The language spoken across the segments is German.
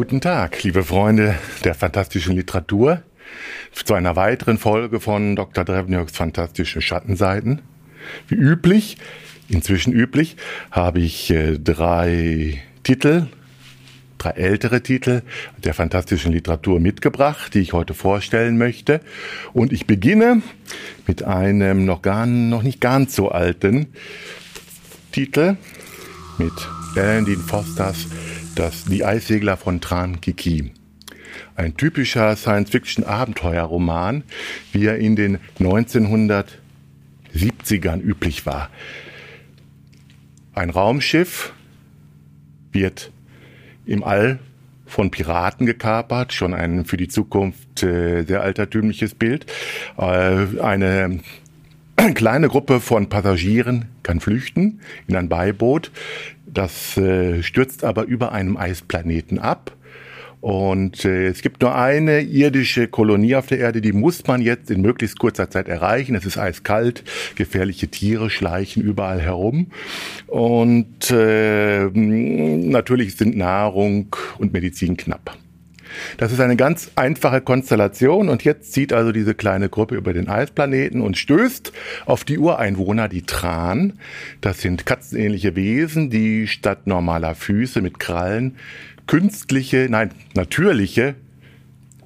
Guten Tag, liebe Freunde der fantastischen Literatur, zu einer weiteren Folge von Dr. Drevniaks Fantastische Schattenseiten. Wie üblich, inzwischen üblich, habe ich äh, drei Titel, drei ältere Titel der fantastischen Literatur mitgebracht, die ich heute vorstellen möchte. Und ich beginne mit einem noch gar, noch nicht ganz so alten Titel, mit Alan Dean Fosters das Die Eissegler von Tran Kiki. Ein typischer Science-Fiction-Abenteuerroman, wie er in den 1970ern üblich war. Ein Raumschiff wird im All von Piraten gekapert, schon ein für die Zukunft äh, sehr altertümliches Bild. Äh, eine kleine Gruppe von Passagieren kann flüchten in ein Beiboot. Das äh, stürzt aber über einem Eisplaneten ab. Und äh, es gibt nur eine irdische Kolonie auf der Erde, die muss man jetzt in möglichst kurzer Zeit erreichen. Es ist eiskalt, gefährliche Tiere schleichen überall herum. Und äh, natürlich sind Nahrung und Medizin knapp. Das ist eine ganz einfache Konstellation und jetzt zieht also diese kleine Gruppe über den Eisplaneten und stößt auf die Ureinwohner, die Tran. Das sind katzenähnliche Wesen, die statt normaler Füße mit Krallen künstliche, nein, natürliche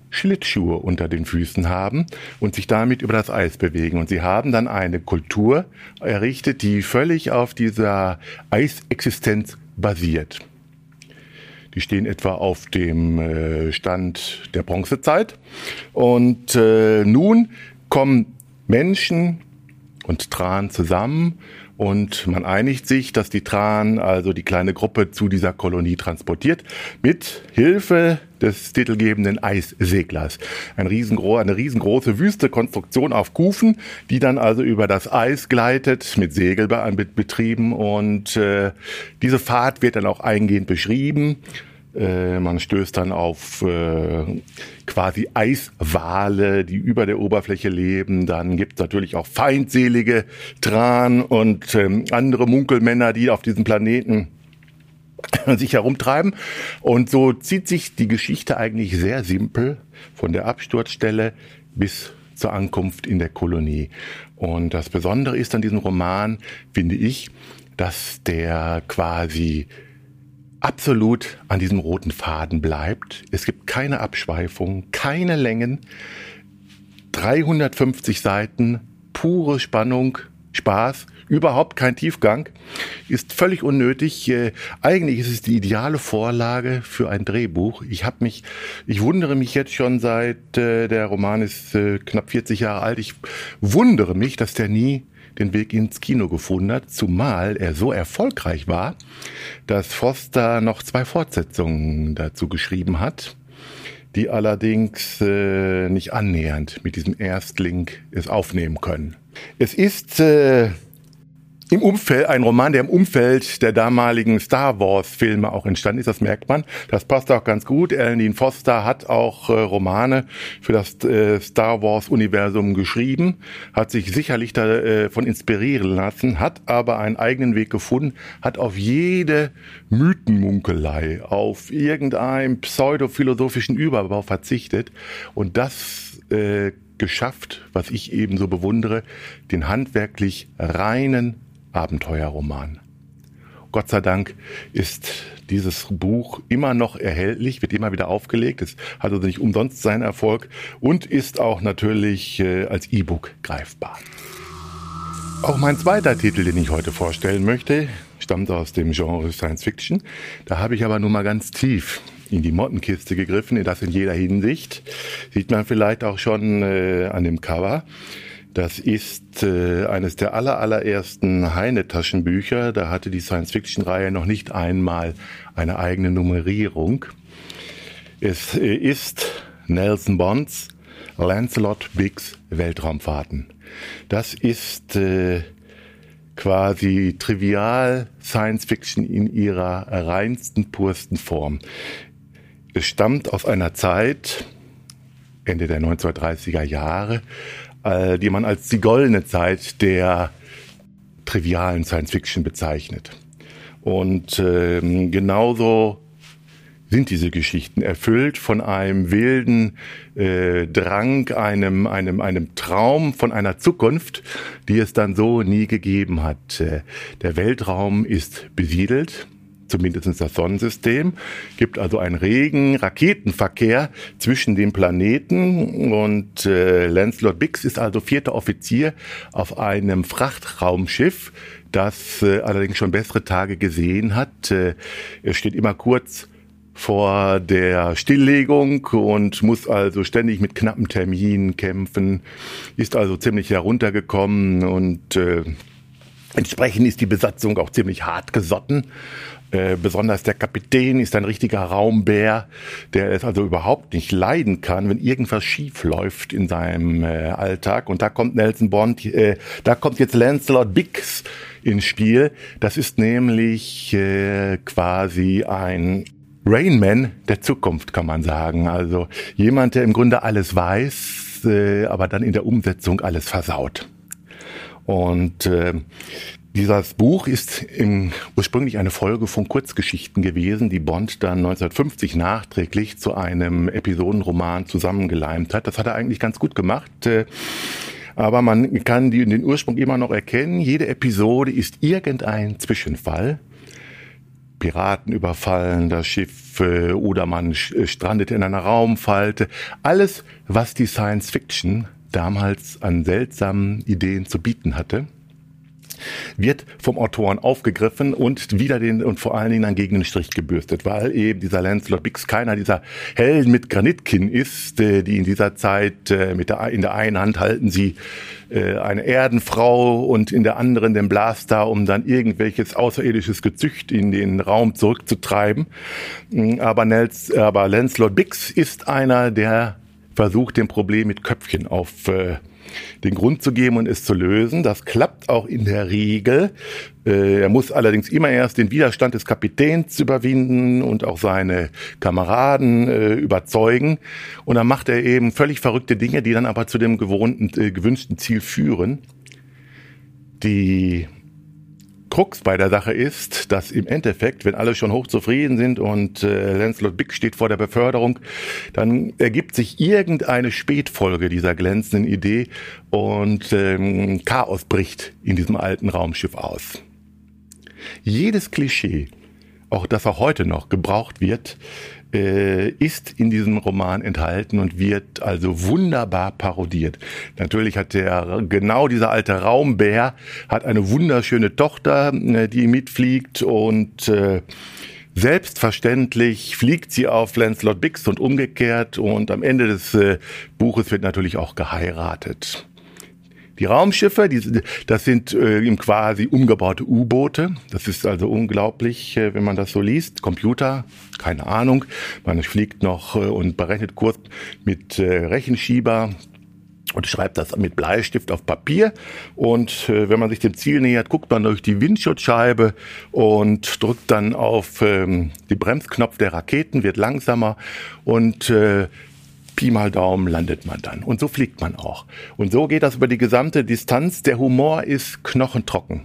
Schlittschuhe unter den Füßen haben und sich damit über das Eis bewegen. Und sie haben dann eine Kultur errichtet, die völlig auf dieser Eisexistenz basiert. Die stehen etwa auf dem äh, Stand der Bronzezeit. Und äh, nun kommen Menschen und Tran zusammen und man einigt sich, dass die Tran, also die kleine Gruppe, zu dieser Kolonie transportiert, mit Hilfe des titelgebenden Eisseglers. Ein riesengro eine riesengroße wüste Konstruktion auf Kufen, die dann also über das Eis gleitet, mit Segel betrieben und äh, diese Fahrt wird dann auch eingehend beschrieben. Äh, man stößt dann auf äh, quasi Eiswale, die über der Oberfläche leben. Dann gibt es natürlich auch feindselige Tran und ähm, andere Munkelmänner, die auf diesem Planeten sich herumtreiben. Und so zieht sich die Geschichte eigentlich sehr simpel von der Absturzstelle bis zur Ankunft in der Kolonie. Und das Besondere ist an diesem Roman, finde ich, dass der quasi absolut an diesem roten Faden bleibt. Es gibt keine Abschweifung, keine Längen. 350 Seiten, pure Spannung, Spaß, überhaupt kein Tiefgang, ist völlig unnötig. Äh, eigentlich ist es die ideale Vorlage für ein Drehbuch. Ich habe mich, ich wundere mich jetzt schon seit äh, der Roman ist äh, knapp 40 Jahre alt. Ich wundere mich, dass der nie den Weg ins Kino gefunden hat, zumal er so erfolgreich war, dass Foster noch zwei Fortsetzungen dazu geschrieben hat, die allerdings äh, nicht annähernd mit diesem Erstling es aufnehmen können. Es ist äh, im Umfeld, ein Roman, der im Umfeld der damaligen Star Wars Filme auch entstanden ist, das merkt man. Das passt auch ganz gut. Alan Foster hat auch äh, Romane für das äh, Star Wars Universum geschrieben, hat sich sicherlich davon äh, inspirieren lassen, hat aber einen eigenen Weg gefunden, hat auf jede Mythenmunkelei, auf irgendeinen pseudophilosophischen Überbau verzichtet und das äh, geschafft, was ich eben so bewundere, den handwerklich reinen Abenteuerroman. Gott sei Dank ist dieses Buch immer noch erhältlich, wird immer wieder aufgelegt. Es hat also nicht umsonst seinen Erfolg und ist auch natürlich äh, als E-Book greifbar. Auch mein zweiter Titel, den ich heute vorstellen möchte, stammt aus dem Genre Science Fiction. Da habe ich aber nun mal ganz tief in die Mottenkiste gegriffen, das in jeder Hinsicht. Sieht man vielleicht auch schon äh, an dem Cover. Das ist äh, eines der aller, allerersten Heine-Taschenbücher. Da hatte die Science-Fiction-Reihe noch nicht einmal eine eigene Nummerierung. Es äh, ist Nelson Bonds Lancelot Biggs Weltraumfahrten. Das ist äh, quasi trivial Science Fiction in ihrer reinsten, pursten Form. Es stammt aus einer Zeit, Ende der 1930er Jahre, äh, die man als die goldene Zeit der trivialen Science Fiction bezeichnet. Und ähm, genauso sind diese Geschichten erfüllt von einem wilden äh, Drang, einem, einem, einem Traum von einer Zukunft, die es dann so nie gegeben hat. Äh, der Weltraum ist besiedelt zumindest das Sonnensystem, gibt also einen regen Raketenverkehr zwischen den Planeten. Und äh, Lancelot Bix ist also vierter Offizier auf einem Frachtraumschiff, das äh, allerdings schon bessere Tage gesehen hat. Äh, er steht immer kurz vor der Stilllegung und muss also ständig mit knappen Terminen kämpfen, ist also ziemlich heruntergekommen und äh, entsprechend ist die Besatzung auch ziemlich hart gesotten äh, besonders der Kapitän ist ein richtiger Raumbär, der es also überhaupt nicht leiden kann, wenn irgendwas schief läuft in seinem äh, Alltag. Und da kommt Nelson Bond, äh, da kommt jetzt Lancelot Biggs ins Spiel. Das ist nämlich äh, quasi ein Rainman der Zukunft, kann man sagen. Also jemand, der im Grunde alles weiß, äh, aber dann in der Umsetzung alles versaut. Und äh, dieses Buch ist im, ursprünglich eine Folge von Kurzgeschichten gewesen, die Bond dann 1950 nachträglich zu einem Episodenroman zusammengeleimt hat. Das hat er eigentlich ganz gut gemacht. Äh, aber man kann die, den Ursprung immer noch erkennen. Jede Episode ist irgendein Zwischenfall. Piraten überfallen das Schiff oder man äh, strandet in einer Raumfalte. Alles, was die Science Fiction damals an seltsamen Ideen zu bieten hatte wird vom Autoren aufgegriffen und wieder den und vor allen Dingen dann gegen den Strich gebürstet, weil eben dieser Lancelot Bix keiner dieser Helden mit Granitkinn ist, äh, die in dieser Zeit äh, mit der in der einen Hand halten sie äh, eine Erdenfrau und in der anderen den Blaster, um dann irgendwelches außerirdisches Gezücht in den Raum zurückzutreiben. Mm, aber, Nels, aber Lancelot Bix ist einer, der versucht, dem Problem mit Köpfchen auf äh, den Grund zu geben und es zu lösen. Das klappt auch in der Regel. Äh, er muss allerdings immer erst den Widerstand des Kapitäns überwinden und auch seine Kameraden äh, überzeugen. Und dann macht er eben völlig verrückte Dinge, die dann aber zu dem gewohnten, äh, gewünschten Ziel führen. Die Krux bei der Sache ist, dass im Endeffekt, wenn alle schon hochzufrieden sind und äh, Lancelot Big steht vor der Beförderung, dann ergibt sich irgendeine Spätfolge dieser glänzenden Idee und ähm, Chaos bricht in diesem alten Raumschiff aus. Jedes Klischee, auch das auch heute noch gebraucht wird, äh, ist in diesem Roman enthalten und wird also wunderbar parodiert. Natürlich hat der genau dieser alte Raumbär hat eine wunderschöne Tochter, äh, die mitfliegt und äh, Selbstverständlich fliegt sie auf Lancelot Bix und umgekehrt und am Ende des äh, Buches wird natürlich auch geheiratet. Die Raumschiffe, die, das sind äh, quasi umgebaute U-Boote. Das ist also unglaublich, äh, wenn man das so liest. Computer, keine Ahnung. Man fliegt noch äh, und berechnet Kurs mit äh, Rechenschieber und schreibt das mit Bleistift auf Papier. Und äh, wenn man sich dem Ziel nähert, guckt man durch die Windschutzscheibe und drückt dann auf ähm, den Bremsknopf der Raketen, wird langsamer und äh, Pi mal Daumen landet man dann. Und so fliegt man auch. Und so geht das über die gesamte Distanz. Der Humor ist knochentrocken.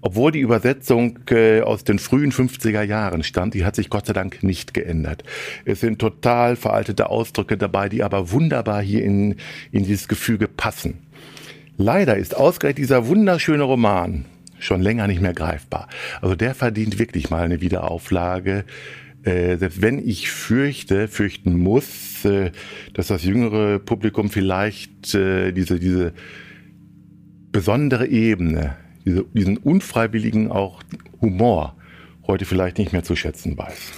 Obwohl die Übersetzung äh, aus den frühen 50er Jahren stammt, die hat sich Gott sei Dank nicht geändert. Es sind total veraltete Ausdrücke dabei, die aber wunderbar hier in, in dieses Gefüge passen. Leider ist ausgerechnet dieser wunderschöne Roman schon länger nicht mehr greifbar. Also der verdient wirklich mal eine Wiederauflage äh, selbst wenn ich fürchte, fürchten muss, dass das jüngere Publikum vielleicht äh, diese, diese besondere Ebene, diese, diesen unfreiwilligen auch Humor heute vielleicht nicht mehr zu schätzen weiß.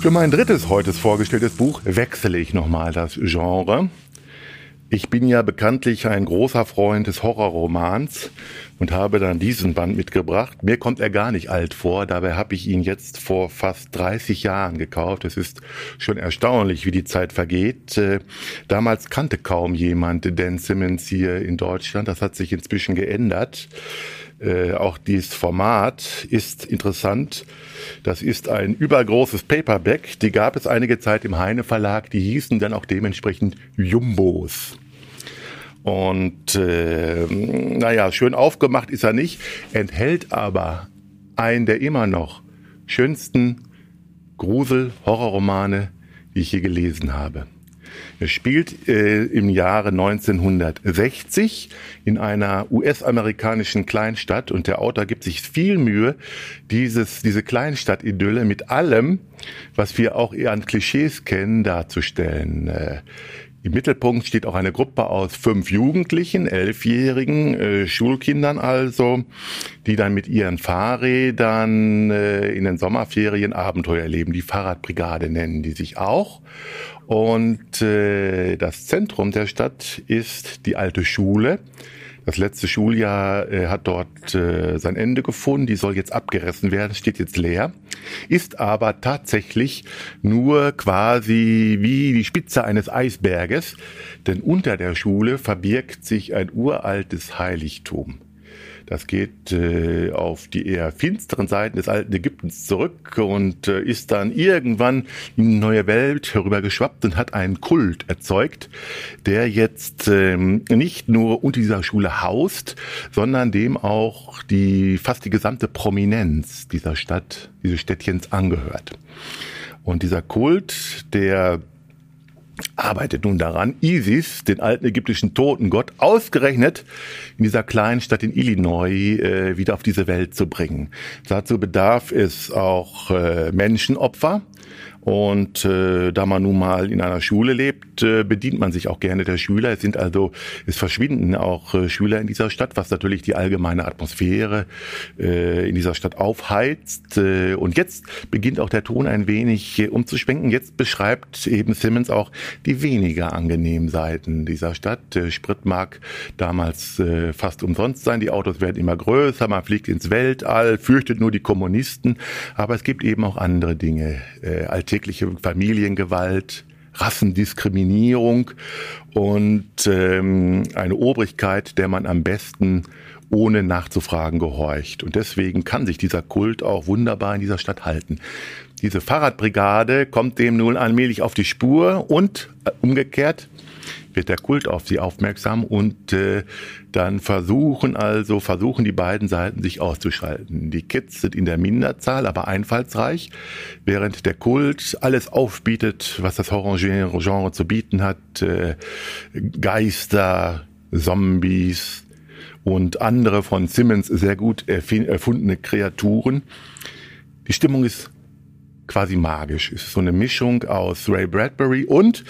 Für mein drittes heute vorgestelltes Buch wechsle ich nochmal das Genre. Ich bin ja bekanntlich ein großer Freund des Horrorromans und habe dann diesen Band mitgebracht. Mir kommt er gar nicht alt vor, dabei habe ich ihn jetzt vor fast 30 Jahren gekauft. Es ist schon erstaunlich, wie die Zeit vergeht. Äh, damals kannte kaum jemand Dan Simmons hier in Deutschland. Das hat sich inzwischen geändert. Äh, auch dieses Format ist interessant. Das ist ein übergroßes Paperback. Die gab es einige Zeit im Heine Verlag. Die hießen dann auch dementsprechend Jumbos. Und äh, naja, schön aufgemacht ist er nicht, enthält aber einen der immer noch schönsten Grusel-Horrorromane, die ich je gelesen habe. Er spielt äh, im Jahre 1960 in einer US-amerikanischen Kleinstadt und der Autor gibt sich viel Mühe, dieses, diese Kleinstadt-Idylle mit allem, was wir auch eher an Klischees kennen, darzustellen. Äh, im Mittelpunkt steht auch eine Gruppe aus fünf Jugendlichen, elfjährigen äh, Schulkindern also, die dann mit ihren Fahrrädern äh, in den Sommerferien Abenteuer erleben. Die Fahrradbrigade nennen die sich auch. Und äh, das Zentrum der Stadt ist die alte Schule. Das letzte Schuljahr äh, hat dort äh, sein Ende gefunden. Die soll jetzt abgerissen werden, steht jetzt leer, ist aber tatsächlich nur quasi wie die Spitze eines Eisberges, denn unter der Schule verbirgt sich ein uraltes Heiligtum. Das geht äh, auf die eher finsteren Seiten des alten Ägyptens zurück und äh, ist dann irgendwann in die neue Welt herübergeschwappt und hat einen Kult erzeugt, der jetzt ähm, nicht nur unter dieser Schule haust, sondern dem auch die fast die gesamte Prominenz dieser Stadt, dieses Städtchens angehört. Und dieser Kult, der arbeitet nun daran, Isis, den alten ägyptischen Totengott, ausgerechnet in dieser kleinen Stadt in Illinois äh, wieder auf diese Welt zu bringen. Dazu bedarf es auch äh, Menschenopfer. Und äh, da man nun mal in einer Schule lebt, äh, bedient man sich auch gerne der Schüler. Es sind also, es verschwinden auch äh, Schüler in dieser Stadt, was natürlich die allgemeine Atmosphäre äh, in dieser Stadt aufheizt. Äh, und jetzt beginnt auch der Ton ein wenig äh, umzuschwenken. Jetzt beschreibt eben Simmons auch die weniger angenehmen Seiten dieser Stadt. Äh, Sprit mag damals äh, fast umsonst sein. Die Autos werden immer größer. Man fliegt ins Weltall, fürchtet nur die Kommunisten. Aber es gibt eben auch andere Dinge. Äh, alltägliche Familiengewalt, Rassendiskriminierung und ähm, eine Obrigkeit, der man am besten ohne nachzufragen gehorcht. Und deswegen kann sich dieser Kult auch wunderbar in dieser Stadt halten. Diese Fahrradbrigade kommt dem nun allmählich auf die Spur und äh, umgekehrt wird der Kult auf sie aufmerksam und äh, dann versuchen also, versuchen die beiden Seiten sich auszuschalten. Die Kids sind in der Minderzahl, aber einfallsreich, während der Kult alles aufbietet, was das Horror-Genre zu bieten hat. Äh, Geister, Zombies und andere von Simmons sehr gut erfundene Kreaturen. Die Stimmung ist quasi magisch. Es ist so eine Mischung aus Ray Bradbury und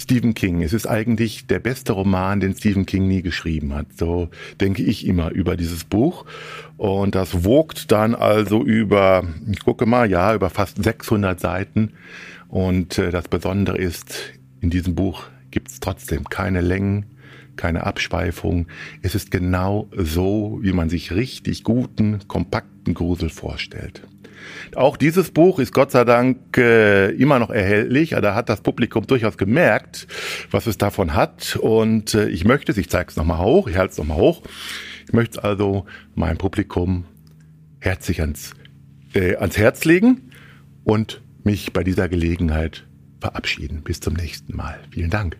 Stephen King. Es ist eigentlich der beste Roman, den Stephen King nie geschrieben hat. So denke ich immer über dieses Buch. Und das wogt dann also über, ich gucke mal, ja, über fast 600 Seiten. Und äh, das Besondere ist, in diesem Buch gibt es trotzdem keine Längen, keine Abschweifung. Es ist genau so, wie man sich richtig guten, kompakten Grusel vorstellt. Auch dieses Buch ist Gott sei Dank äh, immer noch erhältlich. Da hat das Publikum durchaus gemerkt, was es davon hat. Und äh, ich möchte es, ich zeige es nochmal hoch, ich halte es nochmal hoch. Ich möchte also meinem Publikum herzlich ans, äh, ans Herz legen und mich bei dieser Gelegenheit verabschieden. Bis zum nächsten Mal. Vielen Dank.